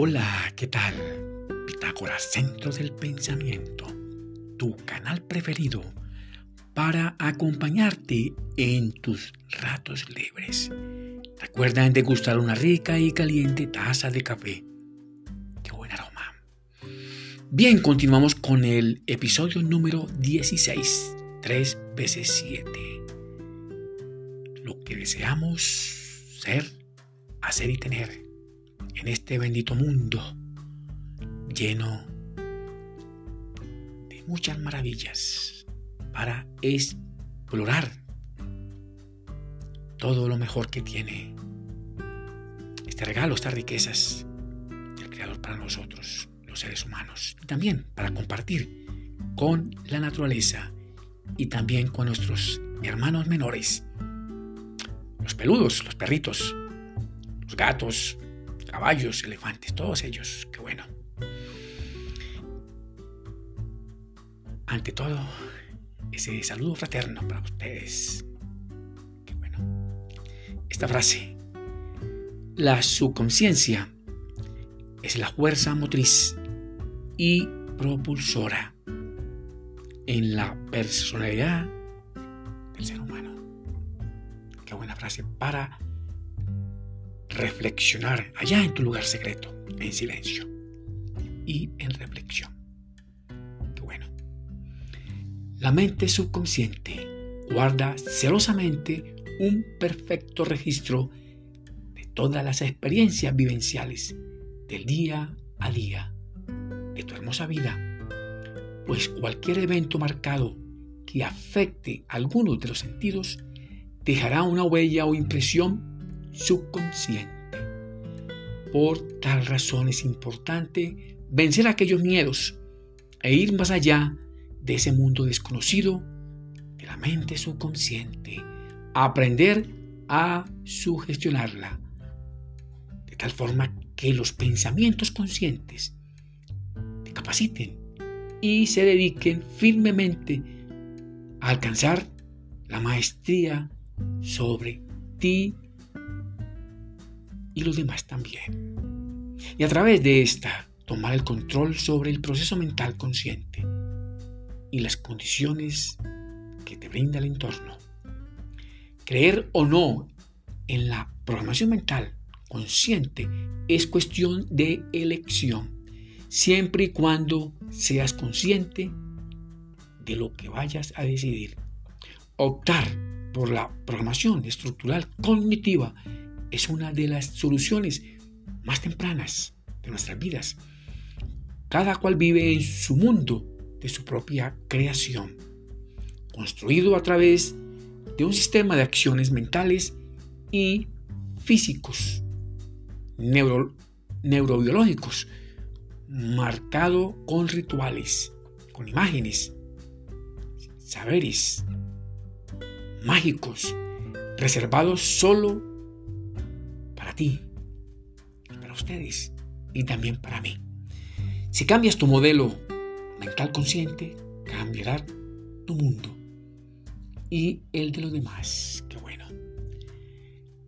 Hola, ¿qué tal? Pitágoras, Centro del Pensamiento, tu canal preferido para acompañarte en tus ratos libres. Recuerda en degustar una rica y caliente taza de café. ¡Qué buen aroma! Bien, continuamos con el episodio número 16, 3 veces 7. Lo que deseamos ser, hacer y tener en este bendito mundo lleno de muchas maravillas para explorar todo lo mejor que tiene este regalo, estas riquezas del Creador para nosotros, los seres humanos, y también para compartir con la naturaleza y también con nuestros hermanos menores, los peludos, los perritos, los gatos, caballos, elefantes, todos ellos. Qué bueno. Ante todo, ese saludo fraterno para ustedes. Qué bueno. Esta frase. La subconsciencia es la fuerza motriz y propulsora en la personalidad del ser humano. Qué buena frase para reflexionar allá en tu lugar secreto, en silencio y en reflexión. Bueno. La mente subconsciente guarda celosamente un perfecto registro de todas las experiencias vivenciales del día a día de tu hermosa vida, pues cualquier evento marcado que afecte alguno de los sentidos dejará una huella o impresión subconsciente. Por tal razón es importante vencer aquellos miedos e ir más allá de ese mundo desconocido de la mente subconsciente, aprender a sugestionarla, de tal forma que los pensamientos conscientes te capaciten y se dediquen firmemente a alcanzar la maestría sobre ti y los demás también. Y a través de esta, tomar el control sobre el proceso mental consciente y las condiciones que te brinda el entorno. Creer o no en la programación mental consciente es cuestión de elección, siempre y cuando seas consciente de lo que vayas a decidir. Optar por la programación estructural cognitiva es una de las soluciones más tempranas de nuestras vidas. Cada cual vive en su mundo de su propia creación, construido a través de un sistema de acciones mentales y físicos, neurobiológicos, marcado con rituales, con imágenes, saberes mágicos, reservados solo para ustedes y también para mí. Si cambias tu modelo mental consciente, cambiará tu mundo y el de los demás. Qué bueno.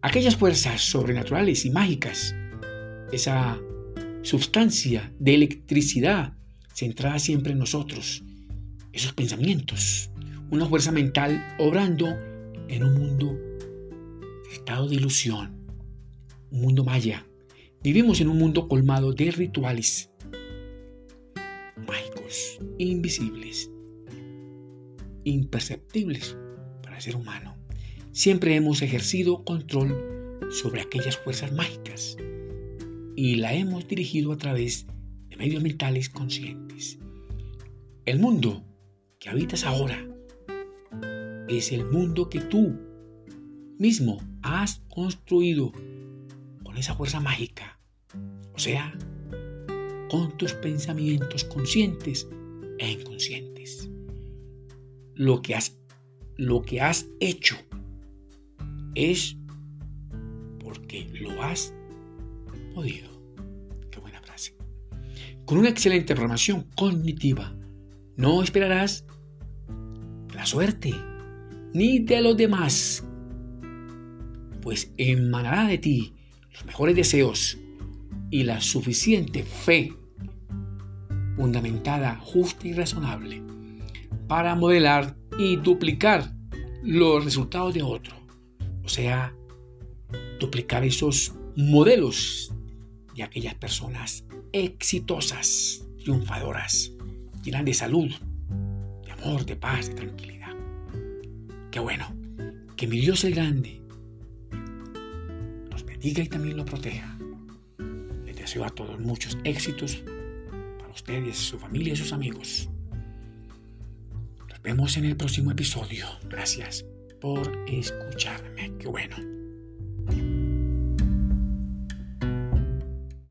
Aquellas fuerzas sobrenaturales y mágicas, esa sustancia de electricidad centrada siempre en nosotros, esos pensamientos, una fuerza mental obrando en un mundo estado de ilusión, un mundo maya. Vivimos en un mundo colmado de rituales mágicos, invisibles, imperceptibles para el ser humano. Siempre hemos ejercido control sobre aquellas fuerzas mágicas y la hemos dirigido a través de medios mentales conscientes. El mundo que habitas ahora es el mundo que tú mismo has construido con esa fuerza mágica, o sea, con tus pensamientos conscientes e inconscientes. Lo que has, lo que has hecho es porque lo has podido. Qué buena frase. Con una excelente programación cognitiva, no esperarás la suerte ni de los demás, pues emanará de ti los mejores deseos y la suficiente fe fundamentada, justa y razonable para modelar y duplicar los resultados de otro. O sea, duplicar esos modelos de aquellas personas exitosas, triunfadoras, llenas de salud, de amor, de paz, de tranquilidad. Qué bueno, que mi Dios el grande bendiga y también lo proteja. Les deseo a todos muchos éxitos para ustedes, su familia y sus amigos. Nos vemos en el próximo episodio. Gracias por escucharme. Qué bueno.